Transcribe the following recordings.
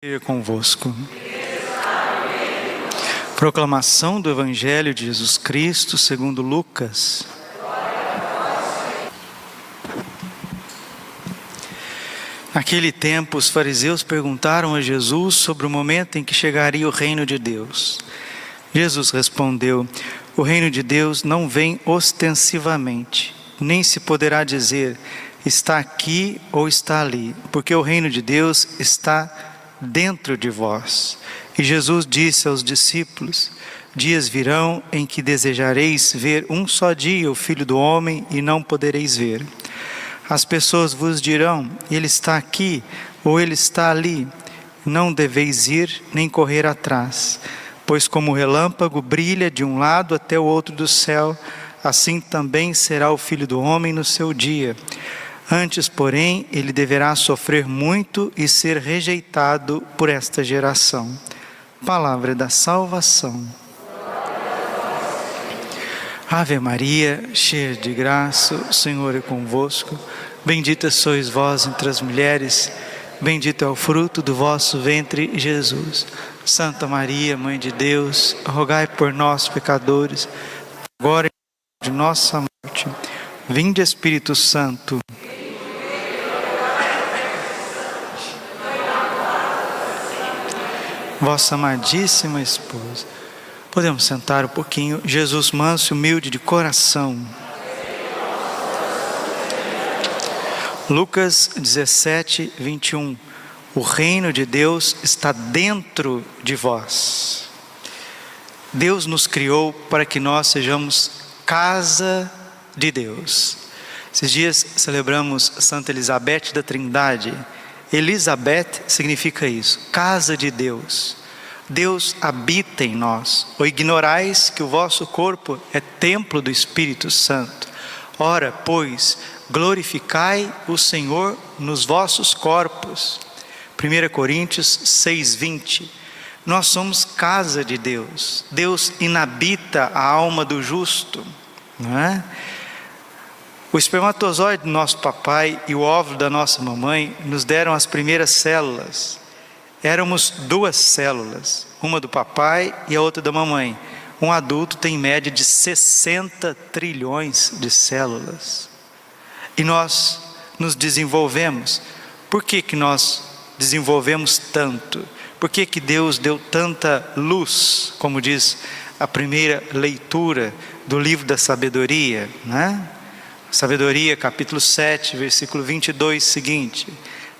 Seja convosco. Proclamação do Evangelho de Jesus Cristo segundo Lucas. Naquele tempo, os fariseus perguntaram a Jesus sobre o momento em que chegaria o reino de Deus. Jesus respondeu: O reino de Deus não vem ostensivamente, nem se poderá dizer está aqui ou está ali, porque o reino de Deus está dentro de vós. E Jesus disse aos discípulos: Dias virão em que desejareis ver um só dia o Filho do Homem e não podereis ver. As pessoas vos dirão: Ele está aqui ou ele está ali. Não deveis ir nem correr atrás, pois como o relâmpago brilha de um lado até o outro do céu, assim também será o Filho do Homem no seu dia. Antes, porém, ele deverá sofrer muito e ser rejeitado por esta geração. Palavra da salvação. Ave Maria, cheia de graça, o Senhor é convosco. Bendita sois vós entre as mulheres, bendito é o fruto do vosso ventre, Jesus. Santa Maria, Mãe de Deus, rogai por nós, pecadores, agora e de nossa morte. Vinde, Espírito Santo. Vossa amadíssima esposa. Podemos sentar um pouquinho. Jesus manso e humilde de coração. Lucas 17, 21. O reino de Deus está dentro de vós. Deus nos criou para que nós sejamos casa de Deus. Esses dias celebramos Santa Elizabeth da Trindade Elizabeth significa isso, casa de Deus. Deus habita em nós. Ou ignorais que o vosso corpo é templo do Espírito Santo. Ora, pois, glorificai o Senhor nos vossos corpos. 1 Coríntios 6:20. Nós somos casa de Deus. Deus inabita a alma do justo, não é? O espermatozoide do nosso papai e o óvulo da nossa mamãe nos deram as primeiras células. Éramos duas células, uma do papai e a outra da mamãe. Um adulto tem em média de 60 trilhões de células. E nós nos desenvolvemos. Por que, que nós desenvolvemos tanto? Por que, que Deus deu tanta luz, como diz a primeira leitura do livro da sabedoria, né? Sabedoria, capítulo 7, versículo 22 seguinte.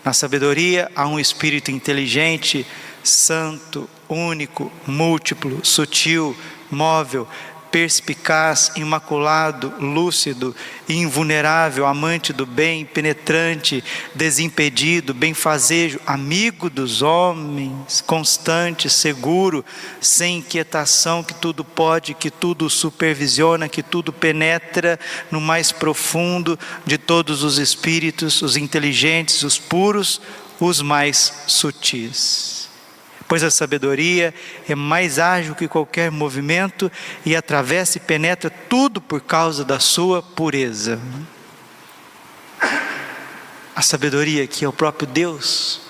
Na sabedoria há um espírito inteligente, santo, único, múltiplo, sutil, móvel, perspicaz, imaculado, lúcido, invulnerável, amante do bem, penetrante, desimpedido, benfazejo, amigo dos homens, constante, seguro, sem inquietação, que tudo pode, que tudo supervisiona, que tudo penetra no mais profundo de todos os espíritos, os inteligentes, os puros, os mais sutis pois a sabedoria é mais ágil que qualquer movimento e atravessa e penetra tudo por causa da sua pureza. A sabedoria que é o próprio Deus,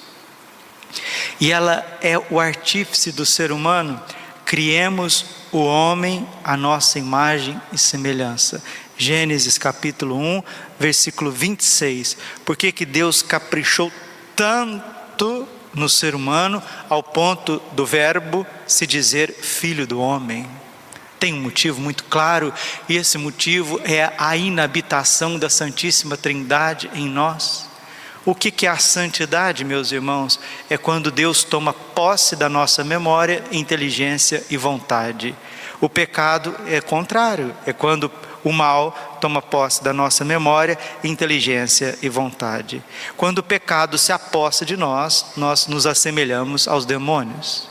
e ela é o artífice do ser humano. Criemos o homem à nossa imagem e semelhança. Gênesis capítulo 1, versículo 26. Por que, que Deus caprichou tanto no ser humano ao ponto do verbo se dizer filho do homem. Tem um motivo muito claro, e esse motivo é a inabitação da Santíssima Trindade em nós. O que é a santidade, meus irmãos? É quando Deus toma posse da nossa memória, inteligência e vontade. O pecado é contrário, é quando o mal toma posse da nossa memória, inteligência e vontade. Quando o pecado se aposta de nós, nós nos assemelhamos aos demônios.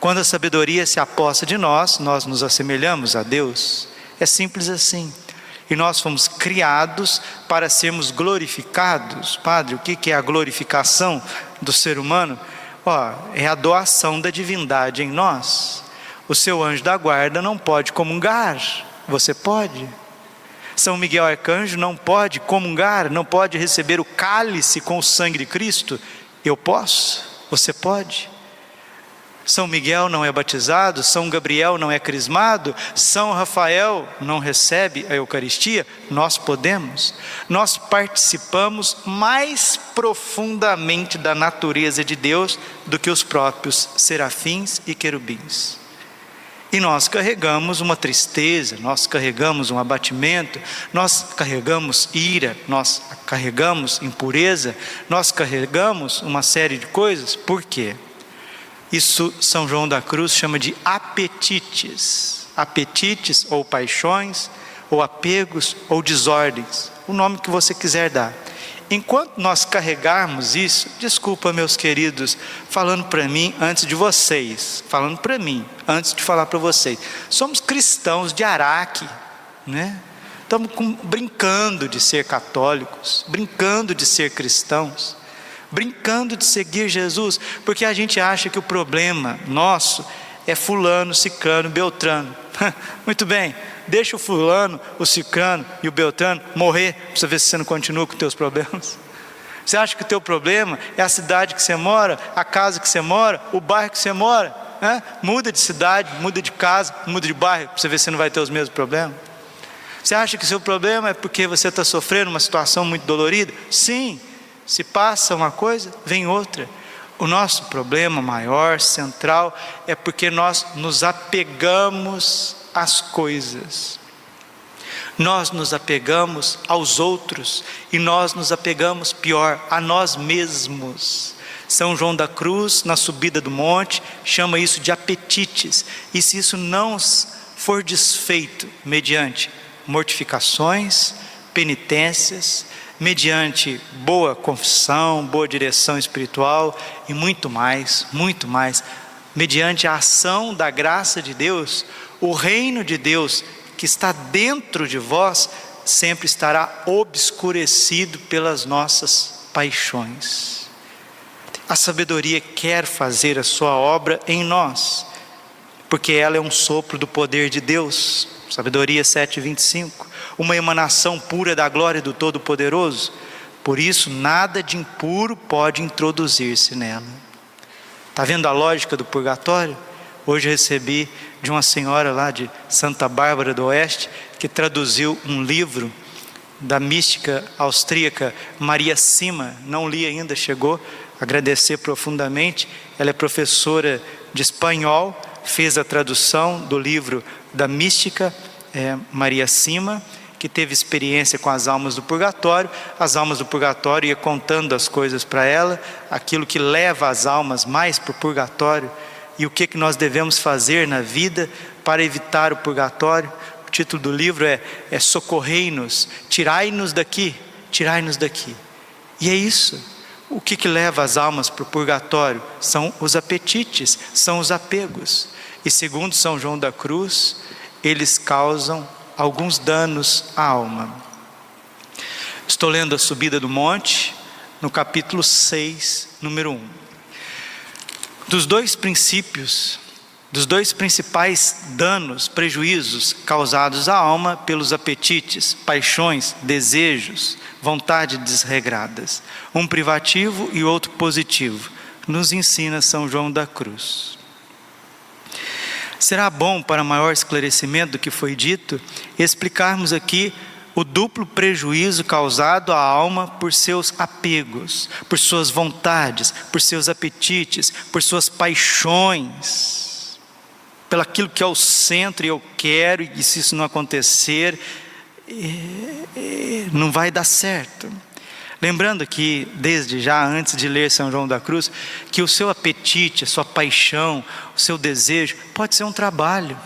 Quando a sabedoria se aposta de nós, nós nos assemelhamos a Deus. É simples assim. E nós fomos criados para sermos glorificados. Padre, o que é a glorificação do ser humano? Ó, é a doação da divindade em nós. O seu anjo da guarda não pode comungar, você pode. São Miguel Arcanjo não pode comungar, não pode receber o cálice com o sangue de Cristo. Eu posso. Você pode? São Miguel não é batizado, São Gabriel não é crismado, São Rafael não recebe a Eucaristia, nós podemos. Nós participamos mais profundamente da natureza de Deus do que os próprios serafins e querubins. E nós carregamos uma tristeza, nós carregamos um abatimento, nós carregamos ira, nós carregamos impureza, nós carregamos uma série de coisas, por quê? Isso São João da Cruz chama de apetites. Apetites ou paixões, ou apegos, ou desordens, o nome que você quiser dar. Enquanto nós carregarmos isso, desculpa, meus queridos, falando para mim antes de vocês, falando para mim antes de falar para vocês, somos cristãos de Araque, né? Estamos com, brincando de ser católicos, brincando de ser cristãos brincando de seguir Jesus, porque a gente acha que o problema nosso é fulano, ciclano, beltrano. Muito bem, deixa o fulano, o ciclano e o beltrano morrer, para você ver se você não continua com os teus problemas. Você acha que o teu problema é a cidade que você mora, a casa que você mora, o bairro que você mora? Né? Muda de cidade, muda de casa, muda de bairro, para você ver se você não vai ter os mesmos problemas. Você acha que o seu problema é porque você está sofrendo uma situação muito dolorida? Sim, se passa uma coisa, vem outra. O nosso problema maior, central, é porque nós nos apegamos às coisas. Nós nos apegamos aos outros e nós nos apegamos, pior, a nós mesmos. São João da Cruz, na subida do monte, chama isso de apetites. E se isso não for desfeito mediante mortificações, penitências, mediante boa confissão, boa direção espiritual e muito mais, muito mais, mediante a ação da graça de Deus, o reino de Deus que está dentro de vós sempre estará obscurecido pelas nossas paixões. A sabedoria quer fazer a sua obra em nós, porque ela é um sopro do poder de Deus. Sabedoria 7:25 uma emanação pura da glória do Todo-Poderoso. Por isso, nada de impuro pode introduzir-se nela. Está vendo a lógica do purgatório? Hoje recebi de uma senhora lá de Santa Bárbara do Oeste que traduziu um livro da mística austríaca Maria Sima, não li ainda, chegou, agradecer profundamente. Ela é professora de espanhol, fez a tradução do livro da mística é, Maria Sima que teve experiência com as almas do purgatório, as almas do purgatório ia contando as coisas para ela, aquilo que leva as almas mais para o purgatório e o que, que nós devemos fazer na vida para evitar o purgatório. O título do livro é, é Socorrei-nos, tirai-nos daqui, tirai-nos daqui. E é isso. O que, que leva as almas para o purgatório? São os apetites, são os apegos. E segundo São João da Cruz, eles causam alguns danos à alma. Estou lendo a subida do monte, no capítulo 6, número 1. Dos dois princípios, dos dois principais danos, prejuízos causados à alma pelos apetites, paixões, desejos, vontade desregradas, um privativo e outro positivo, nos ensina São João da Cruz. Será bom, para maior esclarecimento do que foi dito, explicarmos aqui o duplo prejuízo causado à alma por seus apegos, por suas vontades, por seus apetites, por suas paixões, pelo aquilo que é o centro e eu quero, e se isso não acontecer, não vai dar certo. Lembrando que, desde já, antes de ler São João da Cruz, que o seu apetite, a sua paixão, o seu desejo, pode ser um trabalho,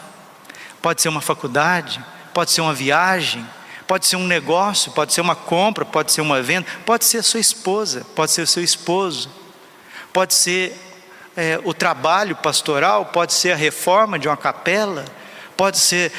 pode ser uma faculdade, pode ser uma viagem, pode ser um negócio, pode ser uma compra, pode ser uma venda, pode ser a sua esposa, pode ser o seu esposo, pode ser é, o trabalho pastoral, pode ser a reforma de uma capela, pode ser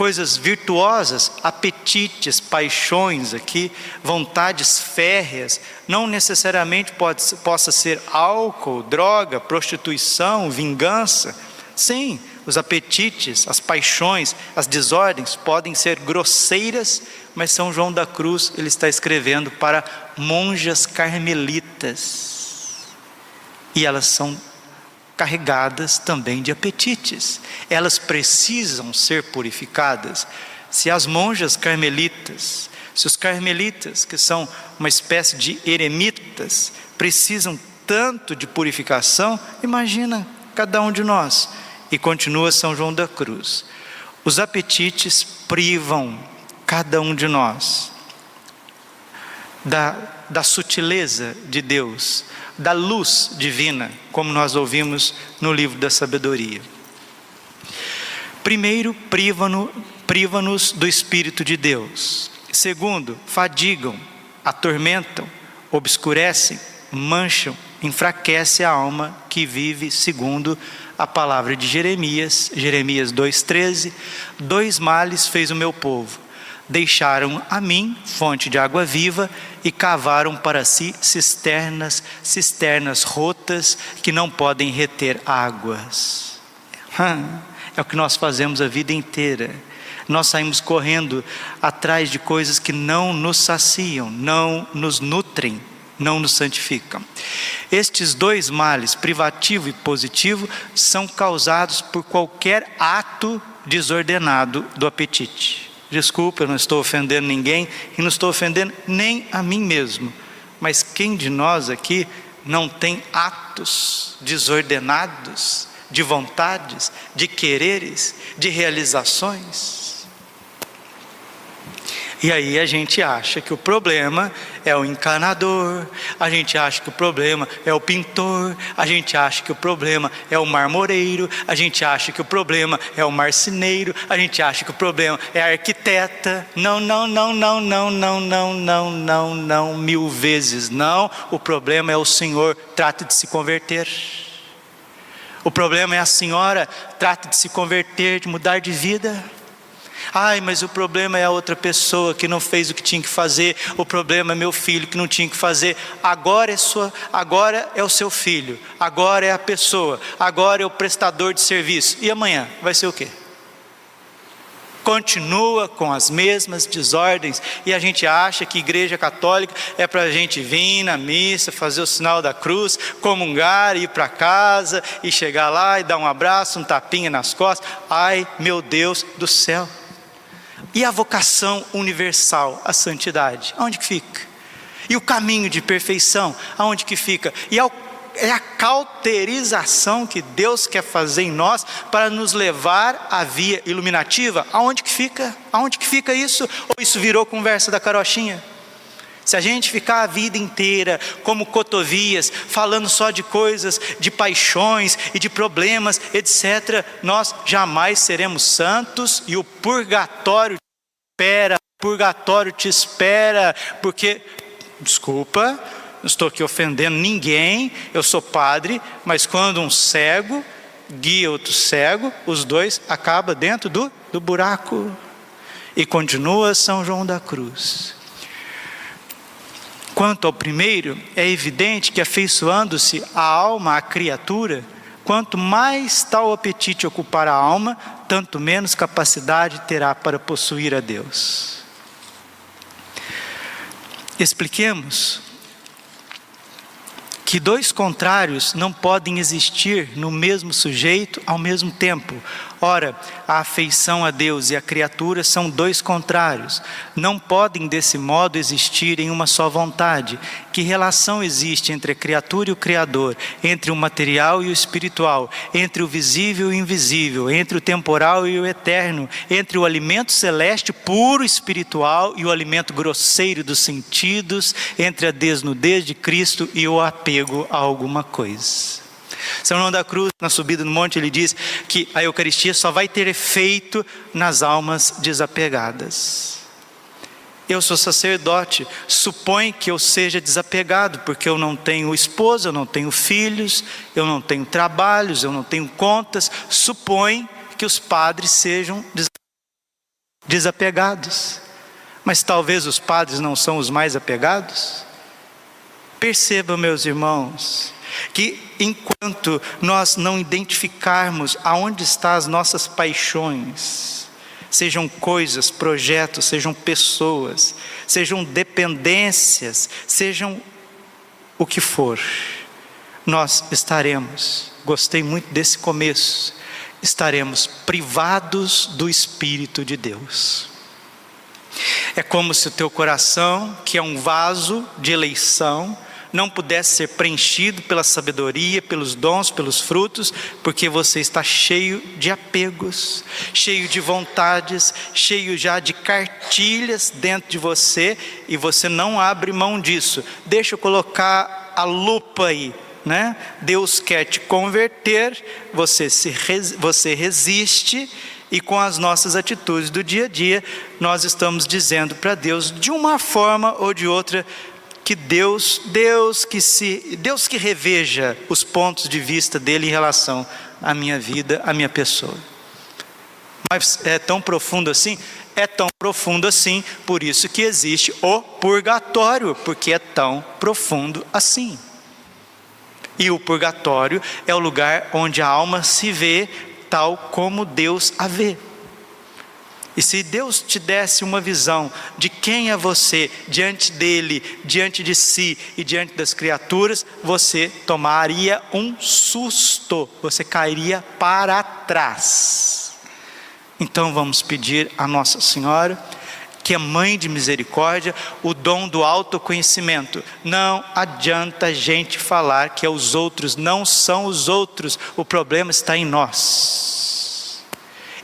coisas virtuosas, apetites, paixões aqui, vontades férreas, não necessariamente pode, possa ser álcool, droga, prostituição, vingança. Sim, os apetites, as paixões, as desordens podem ser grosseiras, mas São João da Cruz ele está escrevendo para monjas carmelitas. e elas são carregadas também de apetites. Elas precisam ser purificadas. Se as monjas carmelitas, se os carmelitas, que são uma espécie de eremitas, precisam tanto de purificação, imagina cada um de nós. E continua São João da Cruz. Os apetites privam cada um de nós da, da sutileza de Deus, da luz divina, como nós ouvimos no livro da sabedoria. Primeiro, privam-nos priva do Espírito de Deus. Segundo, fadigam, atormentam, obscurecem, mancham, enfraquece a alma que vive segundo a palavra de Jeremias, Jeremias 2,13: Dois males fez o meu povo deixaram a mim fonte de água viva e cavaram para si cisternas, cisternas rotas que não podem reter águas. É o que nós fazemos a vida inteira. Nós saímos correndo atrás de coisas que não nos saciam, não nos nutrem, não nos santificam. Estes dois males, privativo e positivo, são causados por qualquer ato desordenado do apetite. Desculpa, eu não estou ofendendo ninguém e não estou ofendendo nem a mim mesmo. Mas quem de nós aqui não tem atos desordenados de vontades, de quereres, de realizações? E aí a gente acha que o problema é o encanador, a gente acha que o problema é o pintor, a gente acha que o problema é o marmoreiro, a gente acha que o problema é o marceneiro, a gente acha que o problema é a arquiteta. Não, não, não, não, não, não, não, não, não, não, mil vezes não. O problema é o Senhor, trate de se converter. O problema é a senhora, trate de se converter, de mudar de vida. Ai, mas o problema é a outra pessoa que não fez o que tinha que fazer. O problema é meu filho que não tinha que fazer. Agora é sua, agora é o seu filho. Agora é a pessoa. Agora é o prestador de serviço. E amanhã vai ser o quê? Continua com as mesmas desordens e a gente acha que igreja católica é para a gente vir na missa, fazer o sinal da cruz, comungar, ir para casa e chegar lá e dar um abraço, um tapinha nas costas. Ai, meu Deus do céu! E a vocação universal, a santidade, aonde que fica? E o caminho de perfeição, aonde que fica? E é a cauterização que Deus quer fazer em nós para nos levar à via iluminativa, aonde que fica? Aonde que fica isso? Ou isso virou conversa da carochinha? Se a gente ficar a vida inteira como cotovias, falando só de coisas, de paixões e de problemas, etc., nós jamais seremos santos e o purgatório te espera, o purgatório te espera, porque, desculpa, não estou aqui ofendendo ninguém, eu sou padre, mas quando um cego guia outro cego, os dois acabam dentro do, do buraco. E continua São João da Cruz. Quanto ao primeiro, é evidente que afeiçoando-se a alma à criatura, quanto mais tal apetite ocupar a alma, tanto menos capacidade terá para possuir a Deus. Expliquemos que dois contrários não podem existir no mesmo sujeito ao mesmo tempo. Ora, a afeição a Deus e a criatura são dois contrários. Não podem desse modo existir em uma só vontade. Que relação existe entre a criatura e o Criador, entre o material e o espiritual, entre o visível e o invisível, entre o temporal e o eterno, entre o alimento celeste puro espiritual e o alimento grosseiro dos sentidos, entre a desnudez de Cristo e o apego a alguma coisa? São João da Cruz, na subida no monte, ele diz que a Eucaristia só vai ter efeito nas almas desapegadas. Eu sou sacerdote, supõe que eu seja desapegado, porque eu não tenho esposa, eu não tenho filhos, eu não tenho trabalhos, eu não tenho contas. Supõe que os padres sejam desapegados. Mas talvez os padres não são os mais apegados. Percebam, meus irmãos, que enquanto nós não identificarmos aonde estão as nossas paixões, sejam coisas, projetos, sejam pessoas, sejam dependências, sejam o que for, nós estaremos, gostei muito desse começo, estaremos privados do Espírito de Deus. É como se o teu coração, que é um vaso de eleição, não pudesse ser preenchido pela sabedoria, pelos dons, pelos frutos, porque você está cheio de apegos, cheio de vontades, cheio já de cartilhas dentro de você e você não abre mão disso. Deixa eu colocar a lupa aí. Né? Deus quer te converter, você, se, você resiste, e com as nossas atitudes do dia a dia, nós estamos dizendo para Deus, de uma forma ou de outra, que Deus, Deus que se, Deus que reveja os pontos de vista dele em relação à minha vida, à minha pessoa. Mas é tão profundo assim? É tão profundo assim, por isso que existe o purgatório, porque é tão profundo assim. E o purgatório é o lugar onde a alma se vê tal como Deus a vê. E se Deus te desse uma visão de quem é você diante dele, diante de si e diante das criaturas, você tomaria um susto, você cairia para trás. Então vamos pedir a Nossa Senhora, que é mãe de misericórdia, o dom do autoconhecimento. Não adianta a gente falar que é os outros, não são os outros, o problema está em nós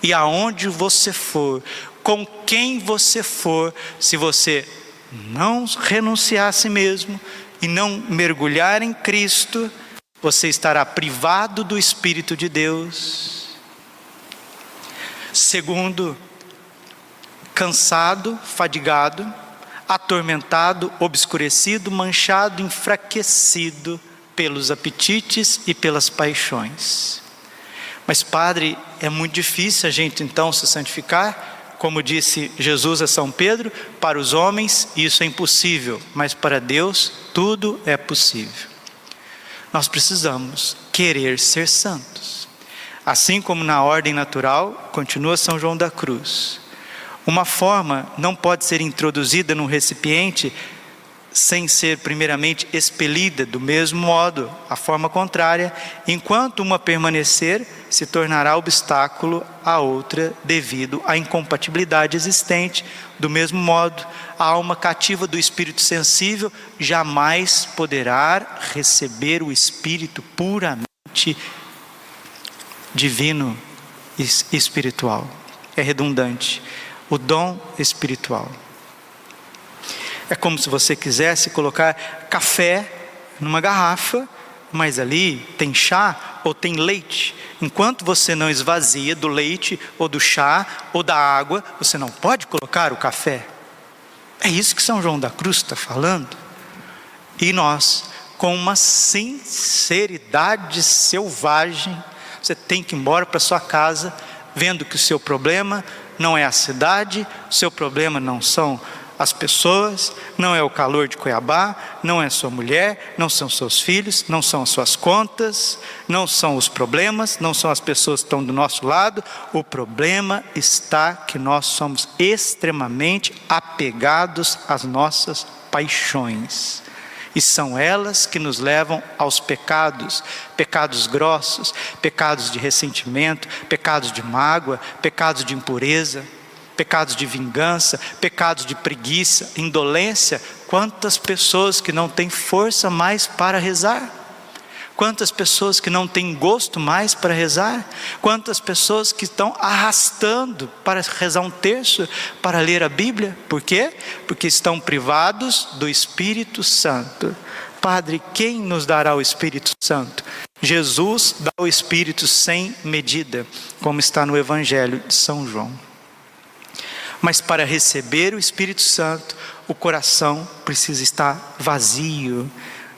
e aonde você for, com quem você for, se você não renunciar a si mesmo e não mergulhar em Cristo, você estará privado do Espírito de Deus. Segundo, cansado, fadigado, atormentado, obscurecido, manchado, enfraquecido pelos apetites e pelas paixões. Mas, Padre, é muito difícil a gente então se santificar. Como disse Jesus a São Pedro, para os homens isso é impossível, mas para Deus tudo é possível. Nós precisamos querer ser santos. Assim como na ordem natural, continua São João da Cruz. Uma forma não pode ser introduzida num recipiente sem ser primeiramente expelida, do mesmo modo, a forma contrária, enquanto uma permanecer, se tornará obstáculo à outra devido à incompatibilidade existente. Do mesmo modo, a alma cativa do espírito sensível jamais poderá receber o espírito puramente divino e espiritual. É redundante. O dom espiritual. É como se você quisesse colocar café numa garrafa, mas ali tem chá ou tem leite. Enquanto você não esvazia do leite ou do chá ou da água, você não pode colocar o café. É isso que São João da Cruz está falando. E nós, com uma sinceridade selvagem, você tem que ir embora para sua casa, vendo que o seu problema não é a cidade, o seu problema não são as pessoas, não é o calor de Cuiabá, não é sua mulher, não são seus filhos, não são as suas contas, não são os problemas, não são as pessoas que estão do nosso lado. O problema está que nós somos extremamente apegados às nossas paixões. E são elas que nos levam aos pecados, pecados grossos, pecados de ressentimento, pecados de mágoa, pecados de impureza pecados de vingança, pecados de preguiça, indolência. Quantas pessoas que não têm força mais para rezar? Quantas pessoas que não têm gosto mais para rezar? Quantas pessoas que estão arrastando para rezar um terço, para ler a Bíblia? Por quê? Porque estão privados do Espírito Santo. Padre, quem nos dará o Espírito Santo? Jesus dá o Espírito sem medida, como está no Evangelho de São João. Mas para receber o Espírito Santo, o coração precisa estar vazio,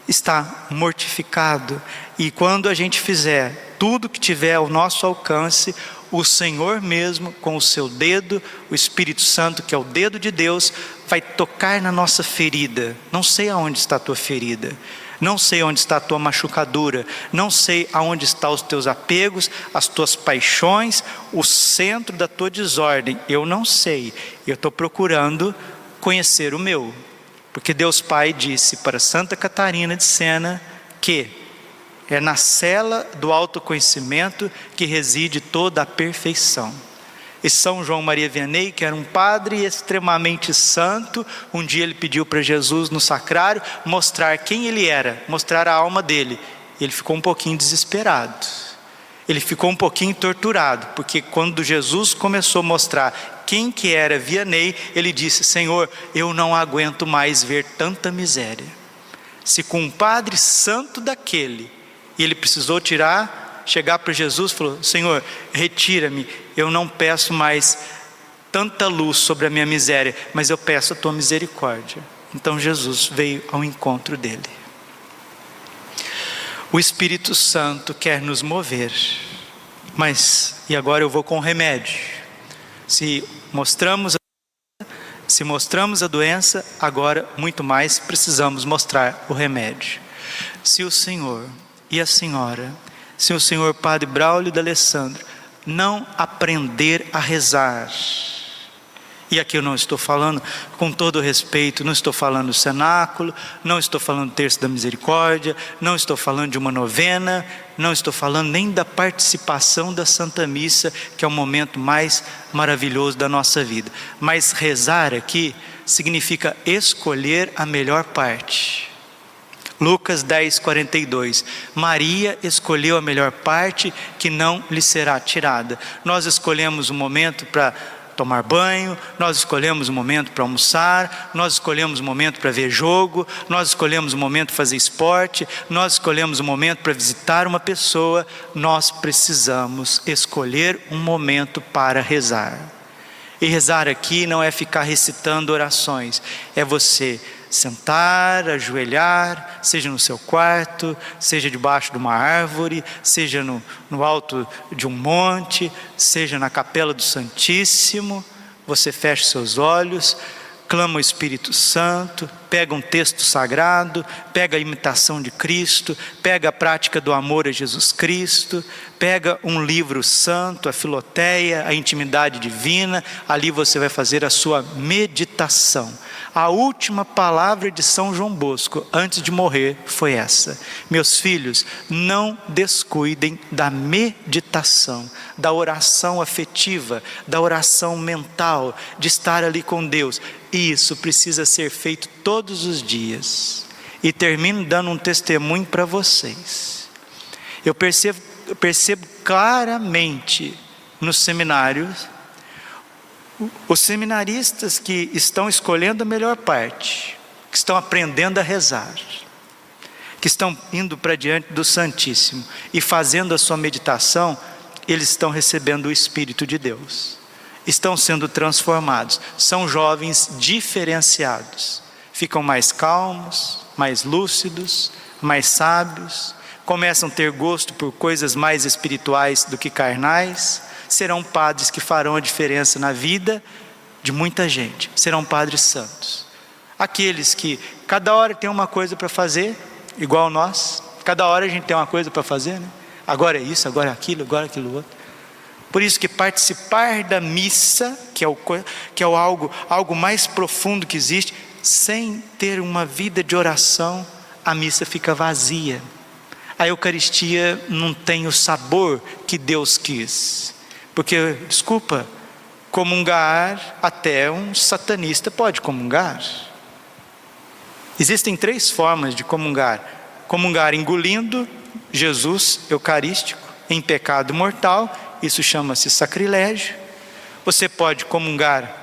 estar mortificado. E quando a gente fizer tudo que tiver ao nosso alcance, o Senhor mesmo, com o seu dedo, o Espírito Santo, que é o dedo de Deus, vai tocar na nossa ferida. Não sei aonde está a tua ferida não sei onde está a tua machucadura, não sei aonde estão os teus apegos, as tuas paixões, o centro da tua desordem. Eu não sei. Eu estou procurando conhecer o meu. Porque Deus Pai disse para Santa Catarina de Sena que É na cela do autoconhecimento que reside toda a perfeição. E São João Maria Vianney, que era um padre extremamente santo, um dia ele pediu para Jesus no sacrário mostrar quem ele era, mostrar a alma dele. Ele ficou um pouquinho desesperado. Ele ficou um pouquinho torturado, porque quando Jesus começou a mostrar quem que era Vianney, ele disse: Senhor, eu não aguento mais ver tanta miséria. Se com um padre santo daquele, e ele precisou tirar, chegar para Jesus, falou: Senhor, retira-me, eu não peço mais tanta luz sobre a minha miséria, mas eu peço a tua misericórdia. Então Jesus veio ao encontro dele. O Espírito Santo quer nos mover, mas e agora eu vou com o remédio. Se mostramos se mostramos a doença, agora muito mais precisamos mostrar o remédio. Se o Senhor e a senhora, se o senhor Padre Braulio de Alessandro não aprender a rezar. E aqui eu não estou falando, com todo respeito, não estou falando cenáculo, não estou falando terço da misericórdia, não estou falando de uma novena, não estou falando nem da participação da Santa Missa, que é o momento mais maravilhoso da nossa vida. Mas rezar aqui significa escolher a melhor parte. Lucas 10, 42. Maria escolheu a melhor parte que não lhe será tirada. Nós escolhemos o um momento para tomar banho, nós escolhemos o um momento para almoçar, nós escolhemos o um momento para ver jogo, nós escolhemos o momento para fazer esporte, nós escolhemos o momento para visitar uma pessoa. Nós precisamos escolher um momento para rezar. E rezar aqui não é ficar recitando orações, é você sentar, ajoelhar, seja no seu quarto, seja debaixo de uma árvore, seja no, no alto de um monte, seja na capela do Santíssimo, você fecha seus olhos, clama o Espírito Santo, pega um texto sagrado, pega a imitação de Cristo, pega a prática do amor a Jesus Cristo, pega um livro santo, a filoteia, a intimidade divina, ali você vai fazer a sua meditação a última palavra de São João Bosco antes de morrer foi essa: Meus filhos, não descuidem da meditação, da oração afetiva, da oração mental, de estar ali com Deus. Isso precisa ser feito todos os dias. E termino dando um testemunho para vocês. Eu percebo, eu percebo claramente nos seminários os seminaristas que estão escolhendo a melhor parte, que estão aprendendo a rezar, que estão indo para diante do Santíssimo e fazendo a sua meditação, eles estão recebendo o Espírito de Deus, estão sendo transformados, são jovens diferenciados, ficam mais calmos, mais lúcidos, mais sábios, começam a ter gosto por coisas mais espirituais do que carnais serão padres que farão a diferença na vida de muita gente, serão padres santos. Aqueles que cada hora tem uma coisa para fazer, igual nós, cada hora a gente tem uma coisa para fazer, né? Agora é isso, agora é aquilo, agora é aquilo outro. Por isso que participar da missa, que é, o, que é o algo, algo mais profundo que existe, sem ter uma vida de oração, a missa fica vazia. A Eucaristia não tem o sabor que Deus quis. Porque, desculpa, comungar até um satanista pode comungar. Existem três formas de comungar: comungar engolindo Jesus eucarístico em pecado mortal, isso chama-se sacrilégio. Você pode comungar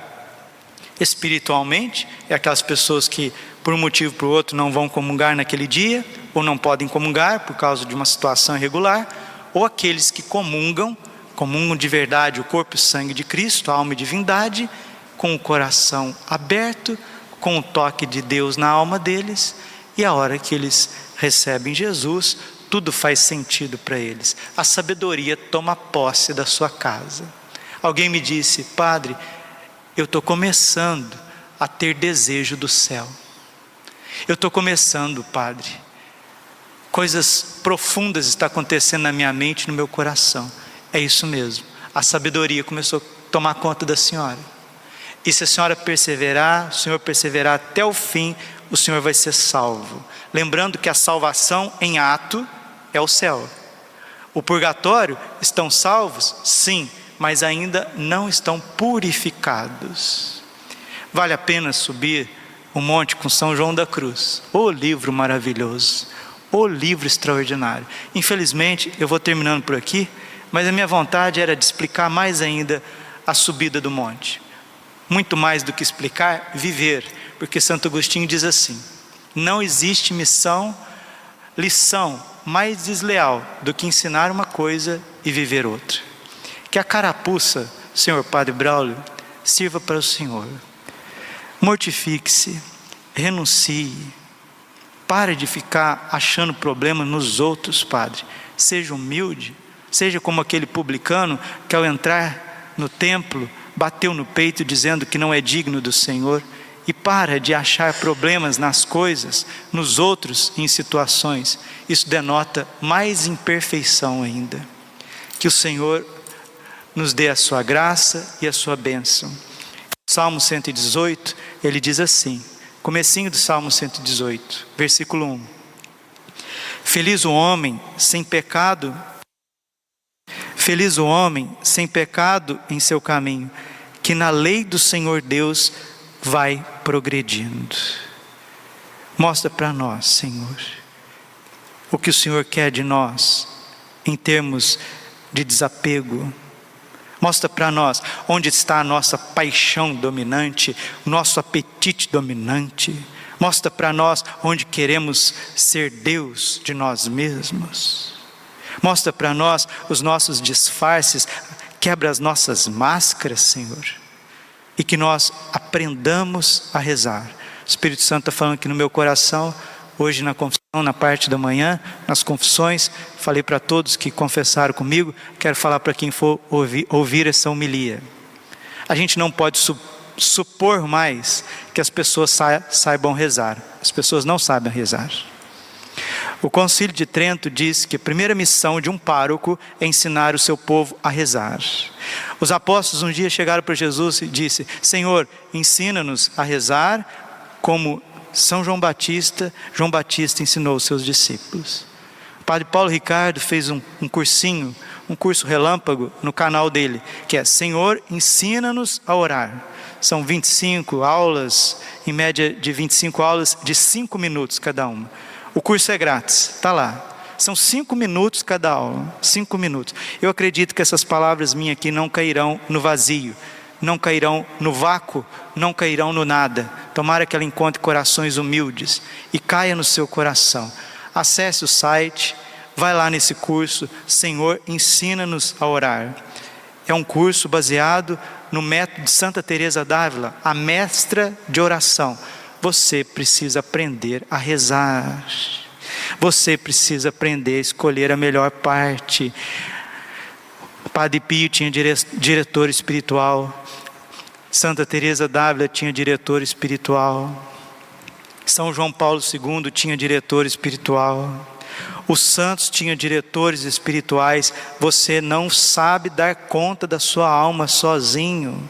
espiritualmente, é aquelas pessoas que por um motivo ou por outro não vão comungar naquele dia, ou não podem comungar por causa de uma situação irregular, ou aqueles que comungam comungam de verdade o corpo e sangue de Cristo, a alma e divindade, com o coração aberto, com o toque de Deus na alma deles, e a hora que eles recebem Jesus, tudo faz sentido para eles. A sabedoria toma posse da sua casa. Alguém me disse, Padre, eu estou começando a ter desejo do céu. Eu estou começando, Padre. Coisas profundas estão acontecendo na minha mente no meu coração. É isso mesmo. A sabedoria começou a tomar conta da senhora. E se a senhora perseverar, o senhor perseverar até o fim, o senhor vai ser salvo. Lembrando que a salvação em ato é o céu. O purgatório estão salvos? Sim, mas ainda não estão purificados. Vale a pena subir o monte com São João da Cruz. O livro maravilhoso, o livro extraordinário. Infelizmente, eu vou terminando por aqui, mas a minha vontade era de explicar mais ainda a subida do monte. Muito mais do que explicar, viver, porque Santo Agostinho diz assim: não existe missão, lição mais desleal do que ensinar uma coisa e viver outra. Que a carapuça, Senhor Padre Braulio, sirva para o Senhor Mortifique-se, renuncie, pare de ficar achando problema nos outros, Padre. Seja humilde, seja como aquele publicano que ao entrar no templo bateu no peito dizendo que não é digno do Senhor e para de achar problemas nas coisas, nos outros, em situações. Isso denota mais imperfeição ainda. Que o Senhor nos dê a sua graça e a sua bênção. Salmo 118, ele diz assim, comecinho do Salmo 118, versículo 1. Feliz o homem sem pecado, feliz o homem sem pecado em seu caminho, que na lei do Senhor Deus vai progredindo. Mostra para nós, Senhor, o que o Senhor quer de nós em termos de desapego, Mostra para nós onde está a nossa paixão dominante, nosso apetite dominante. Mostra para nós onde queremos ser Deus de nós mesmos. Mostra para nós os nossos disfarces, quebra as nossas máscaras, Senhor. E que nós aprendamos a rezar. O Espírito Santo está falando aqui no meu coração Hoje na confissão, na parte da manhã, nas confissões, falei para todos que confessaram comigo, quero falar para quem for ouvir, ouvir essa homilia. A gente não pode su supor mais que as pessoas sa saibam rezar. As pessoas não sabem rezar. O Concílio de Trento diz que a primeira missão de um pároco é ensinar o seu povo a rezar. Os apóstolos um dia chegaram para Jesus e disse: Senhor, ensina-nos a rezar como são João Batista, João Batista ensinou os seus discípulos. O padre Paulo Ricardo fez um, um cursinho, um curso relâmpago no canal dele, que é Senhor, ensina-nos a orar. São 25 aulas, em média de 25 aulas, de 5 minutos cada uma. O curso é grátis, está lá. São cinco minutos cada aula, cinco minutos. Eu acredito que essas palavras minhas aqui não cairão no vazio, não cairão no vácuo, não cairão no nada. Tomara que ela encontre corações humildes e caia no seu coração. Acesse o site, vai lá nesse curso, Senhor, ensina-nos a orar. É um curso baseado no método de Santa Teresa d'Ávila, a mestra de oração. Você precisa aprender a rezar. Você precisa aprender a escolher a melhor parte. Padre Pio tinha diretor espiritual. Santa Teresa d'Ávila tinha diretor espiritual. São João Paulo II tinha diretor espiritual. Os santos tinham diretores espirituais. Você não sabe dar conta da sua alma sozinho.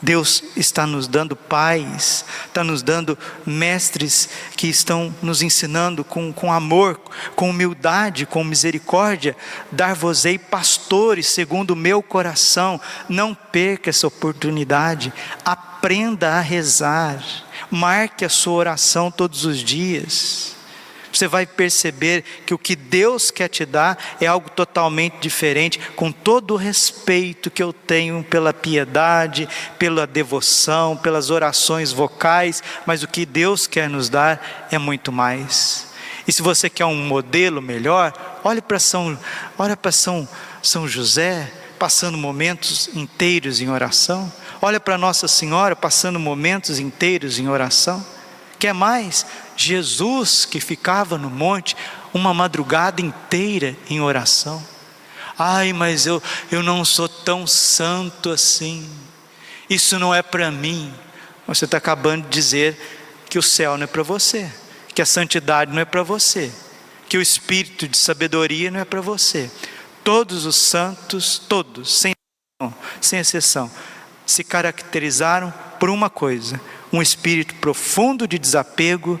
Deus está nos dando pais, está nos dando mestres que estão nos ensinando com, com amor, com humildade, com misericórdia. Dar-vos-ei pastores segundo o meu coração. Não perca essa oportunidade. Aprenda a rezar. Marque a sua oração todos os dias você vai perceber que o que Deus quer te dar é algo totalmente diferente, com todo o respeito que eu tenho pela piedade, pela devoção, pelas orações vocais, mas o que Deus quer nos dar é muito mais. E se você quer um modelo melhor, olhe para São, olha para São, São José, passando momentos inteiros em oração. Olha para Nossa Senhora passando momentos inteiros em oração. Quer mais? Jesus que ficava no monte uma madrugada inteira em oração. Ai, mas eu, eu não sou tão santo assim. Isso não é para mim. Você está acabando de dizer que o céu não é para você, que a santidade não é para você, que o espírito de sabedoria não é para você. Todos os santos, todos, sem, sem exceção, se caracterizaram por uma coisa: um espírito profundo de desapego